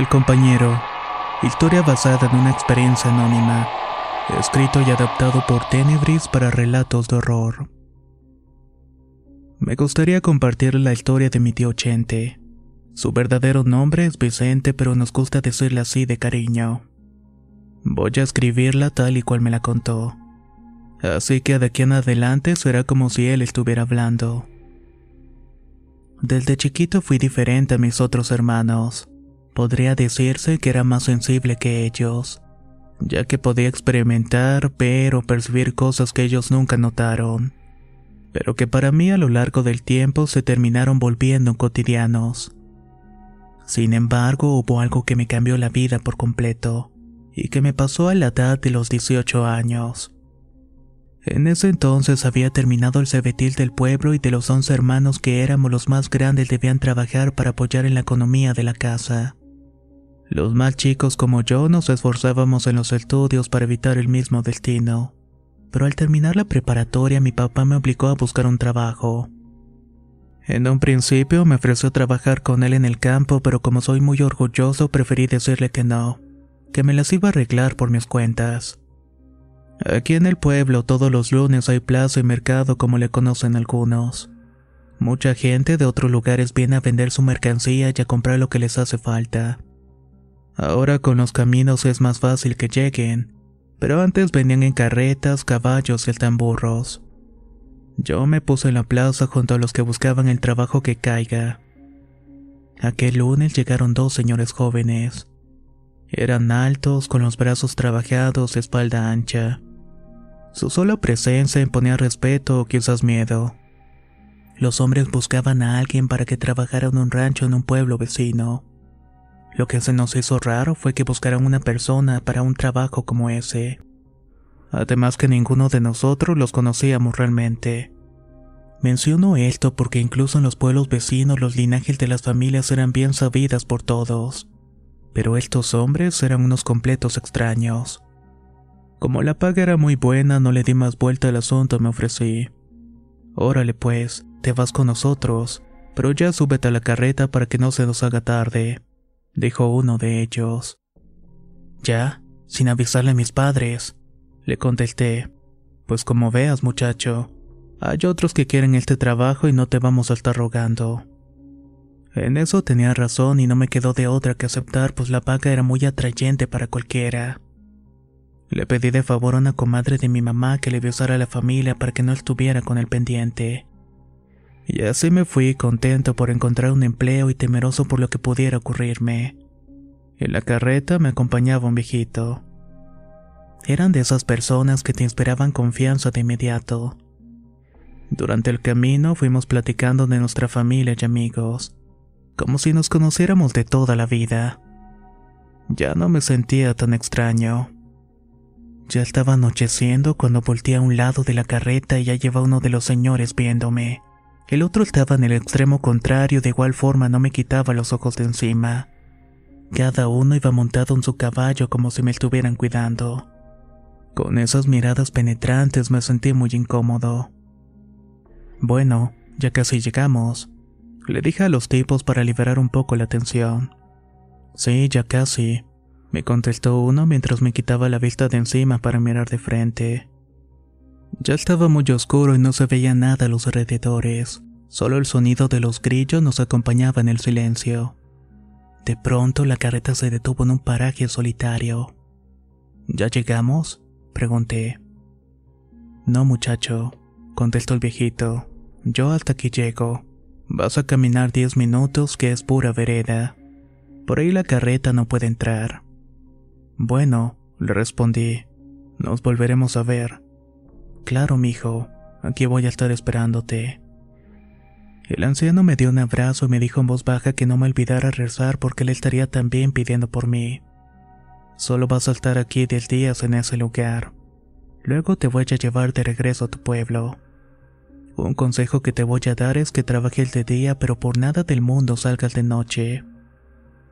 El compañero. Historia basada en una experiencia anónima. Escrito y adaptado por Tenebris para relatos de horror. Me gustaría compartir la historia de mi tío Chente. Su verdadero nombre es Vicente, pero nos gusta decirle así de cariño. Voy a escribirla tal y cual me la contó. Así que de aquí en adelante será como si él estuviera hablando. Desde chiquito fui diferente a mis otros hermanos. Podría decirse que era más sensible que ellos, ya que podía experimentar, ver o percibir cosas que ellos nunca notaron, pero que para mí a lo largo del tiempo se terminaron volviendo cotidianos. Sin embargo, hubo algo que me cambió la vida por completo, y que me pasó a la edad de los 18 años. En ese entonces había terminado el cebetil del pueblo y de los 11 hermanos que éramos los más grandes debían trabajar para apoyar en la economía de la casa. Los más chicos como yo nos esforzábamos en los estudios para evitar el mismo destino. Pero al terminar la preparatoria mi papá me obligó a buscar un trabajo. En un principio me ofreció trabajar con él en el campo, pero como soy muy orgulloso preferí decirle que no, que me las iba a arreglar por mis cuentas. Aquí en el pueblo todos los lunes hay plaza y mercado como le conocen algunos. Mucha gente de otros lugares viene a vender su mercancía y a comprar lo que les hace falta. Ahora con los caminos es más fácil que lleguen, pero antes venían en carretas, caballos y tamburros. Yo me puse en la plaza junto a los que buscaban el trabajo que caiga. Aquel lunes llegaron dos señores jóvenes. Eran altos, con los brazos trabajados, espalda ancha. Su sola presencia imponía respeto o quizás miedo. Los hombres buscaban a alguien para que trabajara en un rancho en un pueblo vecino. Lo que se nos hizo raro fue que buscaran una persona para un trabajo como ese. Además que ninguno de nosotros los conocíamos realmente. Menciono esto porque incluso en los pueblos vecinos los linajes de las familias eran bien sabidas por todos. Pero estos hombres eran unos completos extraños. Como la paga era muy buena, no le di más vuelta al asunto me ofrecí. Órale pues, te vas con nosotros, pero ya súbete a la carreta para que no se nos haga tarde dijo uno de ellos. Ya, sin avisarle a mis padres, le contesté. Pues como veas, muchacho, hay otros que quieren este trabajo y no te vamos a estar rogando. En eso tenía razón y no me quedó de otra que aceptar, pues la paga era muy atrayente para cualquiera. Le pedí de favor a una comadre de mi mamá que le avisara a la familia para que no estuviera con el pendiente. Y así me fui contento por encontrar un empleo y temeroso por lo que pudiera ocurrirme. En la carreta me acompañaba un viejito. Eran de esas personas que te inspiraban confianza de inmediato. Durante el camino fuimos platicando de nuestra familia y amigos, como si nos conociéramos de toda la vida. Ya no me sentía tan extraño. Ya estaba anocheciendo cuando volteé a un lado de la carreta y ya lleva uno de los señores viéndome. El otro estaba en el extremo contrario, de igual forma no me quitaba los ojos de encima. Cada uno iba montado en su caballo como si me estuvieran cuidando. Con esas miradas penetrantes me sentí muy incómodo. Bueno, ya casi llegamos. Le dije a los tipos para liberar un poco la tensión. Sí, ya casi. me contestó uno mientras me quitaba la vista de encima para mirar de frente. Ya estaba muy oscuro y no se veía nada a los alrededores, solo el sonido de los grillos nos acompañaba en el silencio. De pronto la carreta se detuvo en un paraje solitario. ¿Ya llegamos? pregunté. No, muchacho, contestó el viejito. Yo hasta aquí llego. Vas a caminar diez minutos, que es pura vereda. Por ahí la carreta no puede entrar. Bueno, le respondí. Nos volveremos a ver. Claro, mijo. Aquí voy a estar esperándote. El anciano me dio un abrazo y me dijo en voz baja que no me olvidara rezar porque él estaría también pidiendo por mí. Solo vas a estar aquí diez días en ese lugar. Luego te voy a llevar de regreso a tu pueblo. Un consejo que te voy a dar es que trabajes de día pero por nada del mundo salgas de noche.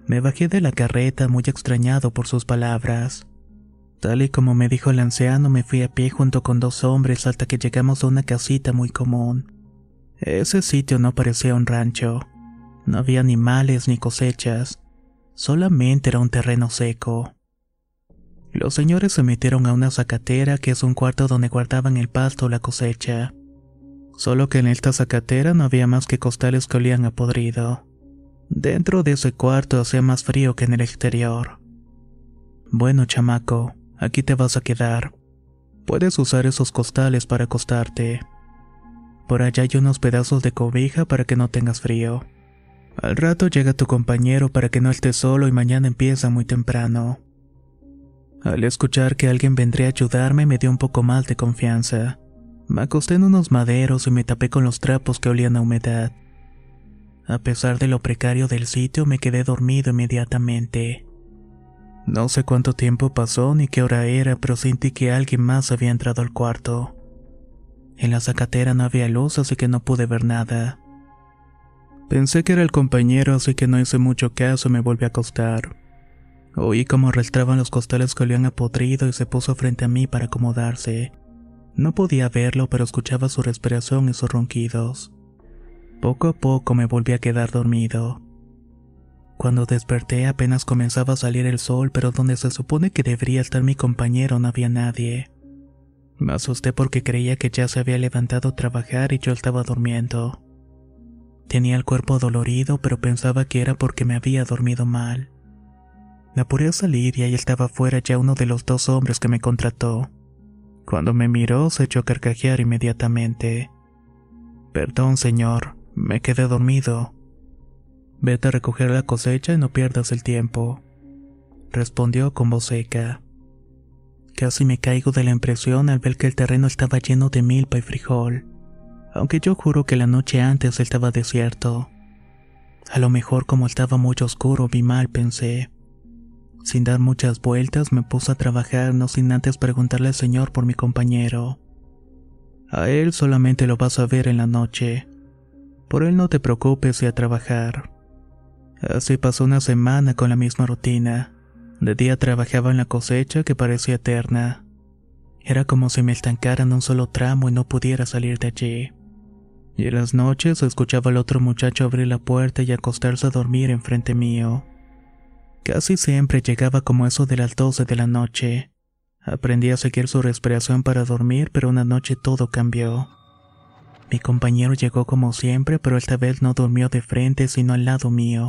Me bajé de la carreta muy extrañado por sus palabras. Tal y como me dijo el anciano, me fui a pie junto con dos hombres hasta que llegamos a una casita muy común. Ese sitio no parecía un rancho. No había animales ni cosechas. Solamente era un terreno seco. Los señores se metieron a una zacatera que es un cuarto donde guardaban el pasto o la cosecha. Solo que en esta zacatera no había más que costales que olían a podrido. Dentro de ese cuarto hacía más frío que en el exterior. Bueno, chamaco, aquí te vas a quedar. Puedes usar esos costales para acostarte. Por allá hay unos pedazos de cobija para que no tengas frío. Al rato llega tu compañero para que no estés solo y mañana empieza muy temprano. Al escuchar que alguien vendría a ayudarme me dio un poco más de confianza. Me acosté en unos maderos y me tapé con los trapos que olían a humedad. A pesar de lo precario del sitio, me quedé dormido inmediatamente. No sé cuánto tiempo pasó ni qué hora era, pero sentí que alguien más había entrado al cuarto. En la zacatera no había luz, así que no pude ver nada. Pensé que era el compañero, así que no hice mucho caso y me volví a acostar. Oí cómo arrastraban los costales que olían a podrido y se puso frente a mí para acomodarse. No podía verlo, pero escuchaba su respiración y sus ronquidos. Poco a poco me volví a quedar dormido. Cuando desperté apenas comenzaba a salir el sol, pero donde se supone que debería estar mi compañero no había nadie. Me asusté porque creía que ya se había levantado a trabajar y yo estaba durmiendo. Tenía el cuerpo dolorido, pero pensaba que era porque me había dormido mal. Me apuré a salir y ahí estaba fuera ya uno de los dos hombres que me contrató. Cuando me miró se echó a carcajear inmediatamente. Perdón, señor, me quedé dormido. Vete a recoger la cosecha y no pierdas el tiempo. Respondió con voz seca. Casi me caigo de la impresión al ver que el terreno estaba lleno de milpa y frijol, aunque yo juro que la noche antes estaba desierto. A lo mejor como estaba muy oscuro vi mal, pensé. Sin dar muchas vueltas me puse a trabajar no sin antes preguntarle al señor por mi compañero. A él solamente lo vas a ver en la noche. Por él no te preocupes y a trabajar. Así pasó una semana con la misma rutina. De día trabajaba en la cosecha que parecía eterna. Era como si me estancara en un solo tramo y no pudiera salir de allí. Y en las noches escuchaba al otro muchacho abrir la puerta y acostarse a dormir enfrente mío. Casi siempre llegaba como eso de las doce de la noche. Aprendí a seguir su respiración para dormir, pero una noche todo cambió. Mi compañero llegó como siempre, pero esta vez no durmió de frente, sino al lado mío.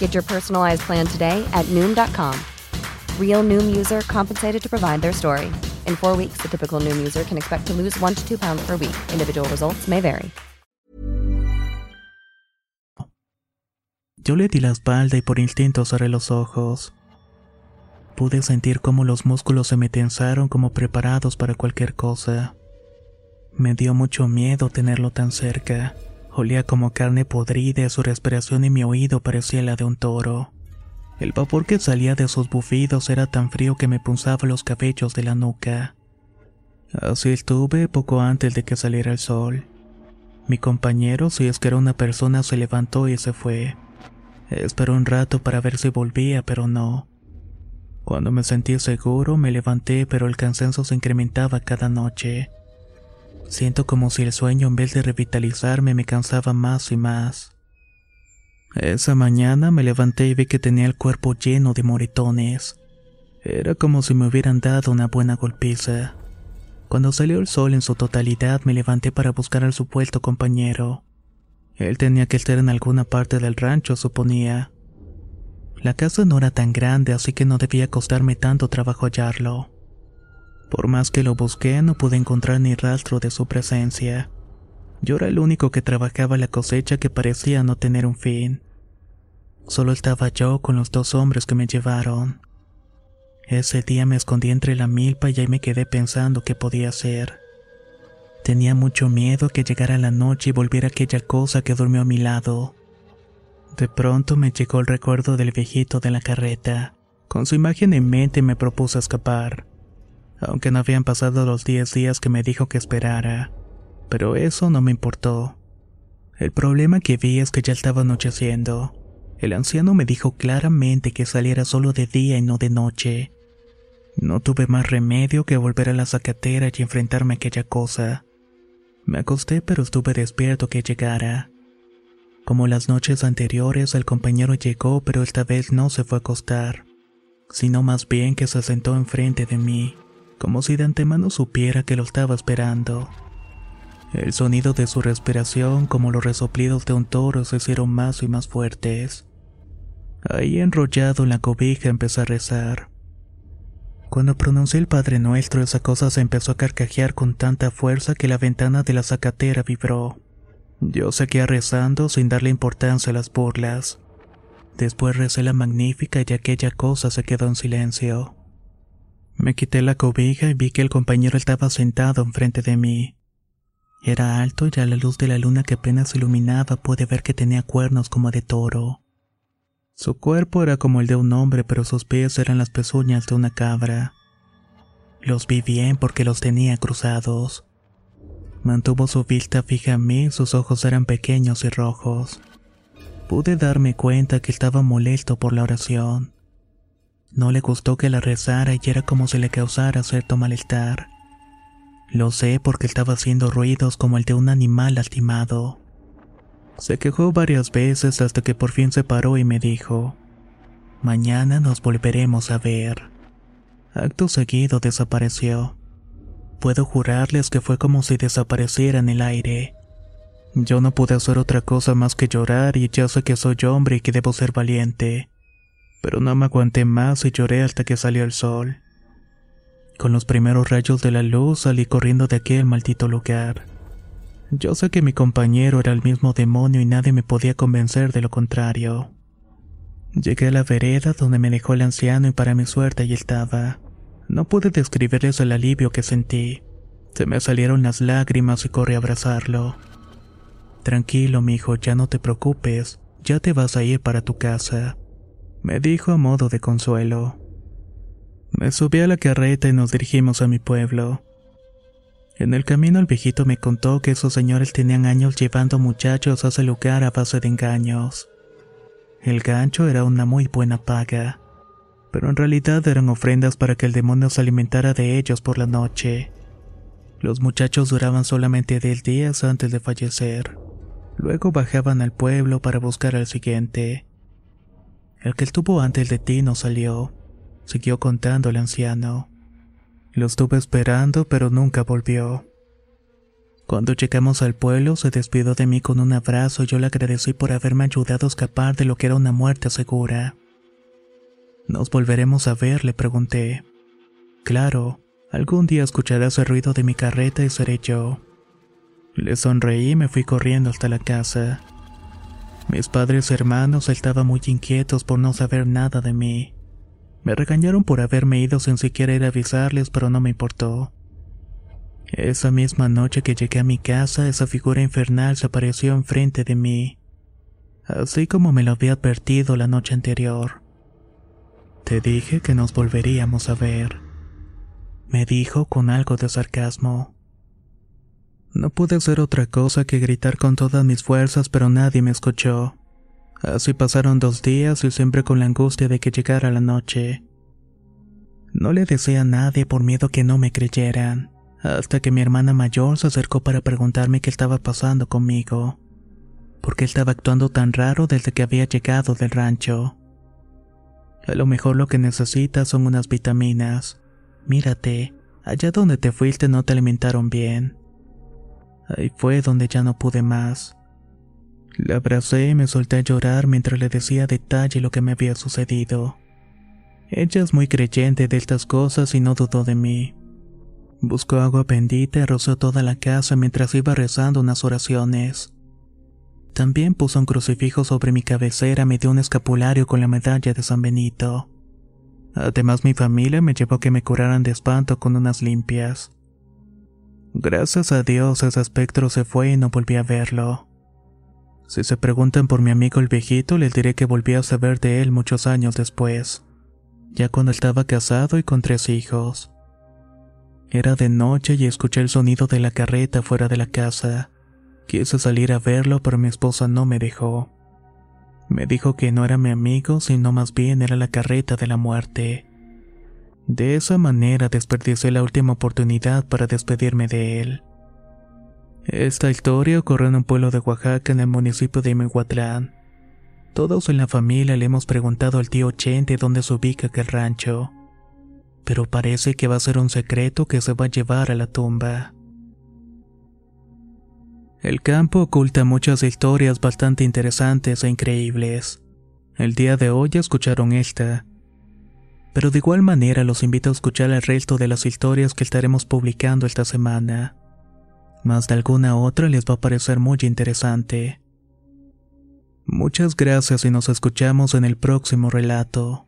Get your personalized plan today at Noom.com. Real Noom user compensated to provide their story. In four weeks, the typical Noom user can expect to lose one to two pounds per week. Individual results may vary. Yo le di la espalda y por instinto cerré los ojos. Pude sentir cómo los músculos se me tensaron como preparados para cualquier cosa. Me dio mucho miedo tenerlo tan cerca. Olía como carne podrida su respiración en mi oído parecía la de un toro. El vapor que salía de sus bufidos era tan frío que me punzaba los cabellos de la nuca. Así estuve poco antes de que saliera el sol. Mi compañero, si es que era una persona, se levantó y se fue. Esperó un rato para ver si volvía, pero no. Cuando me sentí seguro, me levanté, pero el cansancio se incrementaba cada noche. Siento como si el sueño en vez de revitalizarme me cansaba más y más. Esa mañana me levanté y vi que tenía el cuerpo lleno de moretones. Era como si me hubieran dado una buena golpiza. Cuando salió el sol en su totalidad me levanté para buscar al supuesto compañero. Él tenía que estar en alguna parte del rancho, suponía. La casa no era tan grande, así que no debía costarme tanto trabajo hallarlo. Por más que lo busqué, no pude encontrar ni rastro de su presencia. Yo era el único que trabajaba la cosecha que parecía no tener un fin. Solo estaba yo con los dos hombres que me llevaron. Ese día me escondí entre la milpa y ahí me quedé pensando qué podía hacer. Tenía mucho miedo que llegara la noche y volviera aquella cosa que durmió a mi lado. De pronto me llegó el recuerdo del viejito de la carreta. Con su imagen en mente me propuso escapar aunque no habían pasado los diez días que me dijo que esperara. Pero eso no me importó. El problema que vi es que ya estaba anocheciendo. El anciano me dijo claramente que saliera solo de día y no de noche. No tuve más remedio que volver a la zacatera y enfrentarme a aquella cosa. Me acosté pero estuve despierto que llegara. Como las noches anteriores, el compañero llegó pero esta vez no se fue a acostar, sino más bien que se sentó enfrente de mí como si de antemano supiera que lo estaba esperando. El sonido de su respiración, como los resoplidos de un toro, se hicieron más y más fuertes. Ahí enrollado en la cobija empecé a rezar. Cuando pronuncié el Padre Nuestro, esa cosa se empezó a carcajear con tanta fuerza que la ventana de la zacatera vibró. Yo seguía rezando sin darle importancia a las burlas. Después recé la magnífica y aquella cosa se quedó en silencio. Me quité la cobija y vi que el compañero estaba sentado enfrente de mí. Era alto y a la luz de la luna que apenas iluminaba pude ver que tenía cuernos como de toro. Su cuerpo era como el de un hombre, pero sus pies eran las pezuñas de una cabra. Los vi bien porque los tenía cruzados. Mantuvo su vista fija a mí, sus ojos eran pequeños y rojos. Pude darme cuenta que estaba molesto por la oración. No le gustó que la rezara y era como si le causara cierto malestar. Lo sé porque estaba haciendo ruidos como el de un animal lastimado. Se quejó varias veces hasta que por fin se paró y me dijo, Mañana nos volveremos a ver. Acto seguido desapareció. Puedo jurarles que fue como si desapareciera en el aire. Yo no pude hacer otra cosa más que llorar y ya sé que soy hombre y que debo ser valiente pero no me aguanté más y lloré hasta que salió el sol. Con los primeros rayos de la luz salí corriendo de aquel maldito lugar. Yo sé que mi compañero era el mismo demonio y nadie me podía convencer de lo contrario. Llegué a la vereda donde me dejó el anciano y para mi suerte allí estaba. No pude describirles el alivio que sentí. Se me salieron las lágrimas y corrí a abrazarlo. Tranquilo, mi hijo, ya no te preocupes, ya te vas a ir para tu casa me dijo a modo de consuelo. Me subí a la carreta y nos dirigimos a mi pueblo. En el camino el viejito me contó que esos señores tenían años llevando muchachos a ese lugar a base de engaños. El gancho era una muy buena paga, pero en realidad eran ofrendas para que el demonio se alimentara de ellos por la noche. Los muchachos duraban solamente 10 días antes de fallecer. Luego bajaban al pueblo para buscar al siguiente. El que estuvo antes de ti no salió, siguió contando el anciano. Lo estuve esperando, pero nunca volvió. Cuando llegamos al pueblo, se despidió de mí con un abrazo y yo le agradecí por haberme ayudado a escapar de lo que era una muerte segura. ¿Nos volveremos a ver? le pregunté. Claro, algún día escucharás el ruido de mi carreta y seré yo. Le sonreí y me fui corriendo hasta la casa. Mis padres y hermanos estaban muy inquietos por no saber nada de mí. Me regañaron por haberme ido sin siquiera ir a avisarles, pero no me importó. Esa misma noche que llegué a mi casa, esa figura infernal se apareció enfrente de mí, así como me lo había advertido la noche anterior. Te dije que nos volveríamos a ver, me dijo con algo de sarcasmo. No pude hacer otra cosa que gritar con todas mis fuerzas, pero nadie me escuchó. Así pasaron dos días y siempre con la angustia de que llegara la noche. No le decía a nadie por miedo que no me creyeran hasta que mi hermana mayor se acercó para preguntarme qué estaba pasando conmigo, porque estaba actuando tan raro desde que había llegado del rancho. A lo mejor lo que necesitas son unas vitaminas. Mírate, allá donde te fuiste no te alimentaron bien. Ahí fue donde ya no pude más. La abracé y me solté a llorar mientras le decía detalle lo que me había sucedido. Ella es muy creyente de estas cosas y no dudó de mí. Buscó agua bendita y roció toda la casa mientras iba rezando unas oraciones. También puso un crucifijo sobre mi cabecera me dio un escapulario con la medalla de San Benito. Además mi familia me llevó a que me curaran de espanto con unas limpias. Gracias a Dios ese espectro se fue y no volví a verlo. Si se preguntan por mi amigo el viejito, les diré que volví a saber de él muchos años después, ya cuando estaba casado y con tres hijos. Era de noche y escuché el sonido de la carreta fuera de la casa. Quise salir a verlo, pero mi esposa no me dejó. Me dijo que no era mi amigo, sino más bien era la carreta de la muerte. De esa manera desperdicié la última oportunidad para despedirme de él. Esta historia ocurrió en un pueblo de Oaxaca en el municipio de Mihuatlán. Todos en la familia le hemos preguntado al tío Chente dónde se ubica aquel rancho pero parece que va a ser un secreto que se va a llevar a la tumba. El campo oculta muchas historias bastante interesantes e increíbles. El día de hoy escucharon esta. Pero de igual manera los invito a escuchar el resto de las historias que estaremos publicando esta semana. Más de alguna otra les va a parecer muy interesante. Muchas gracias y nos escuchamos en el próximo relato.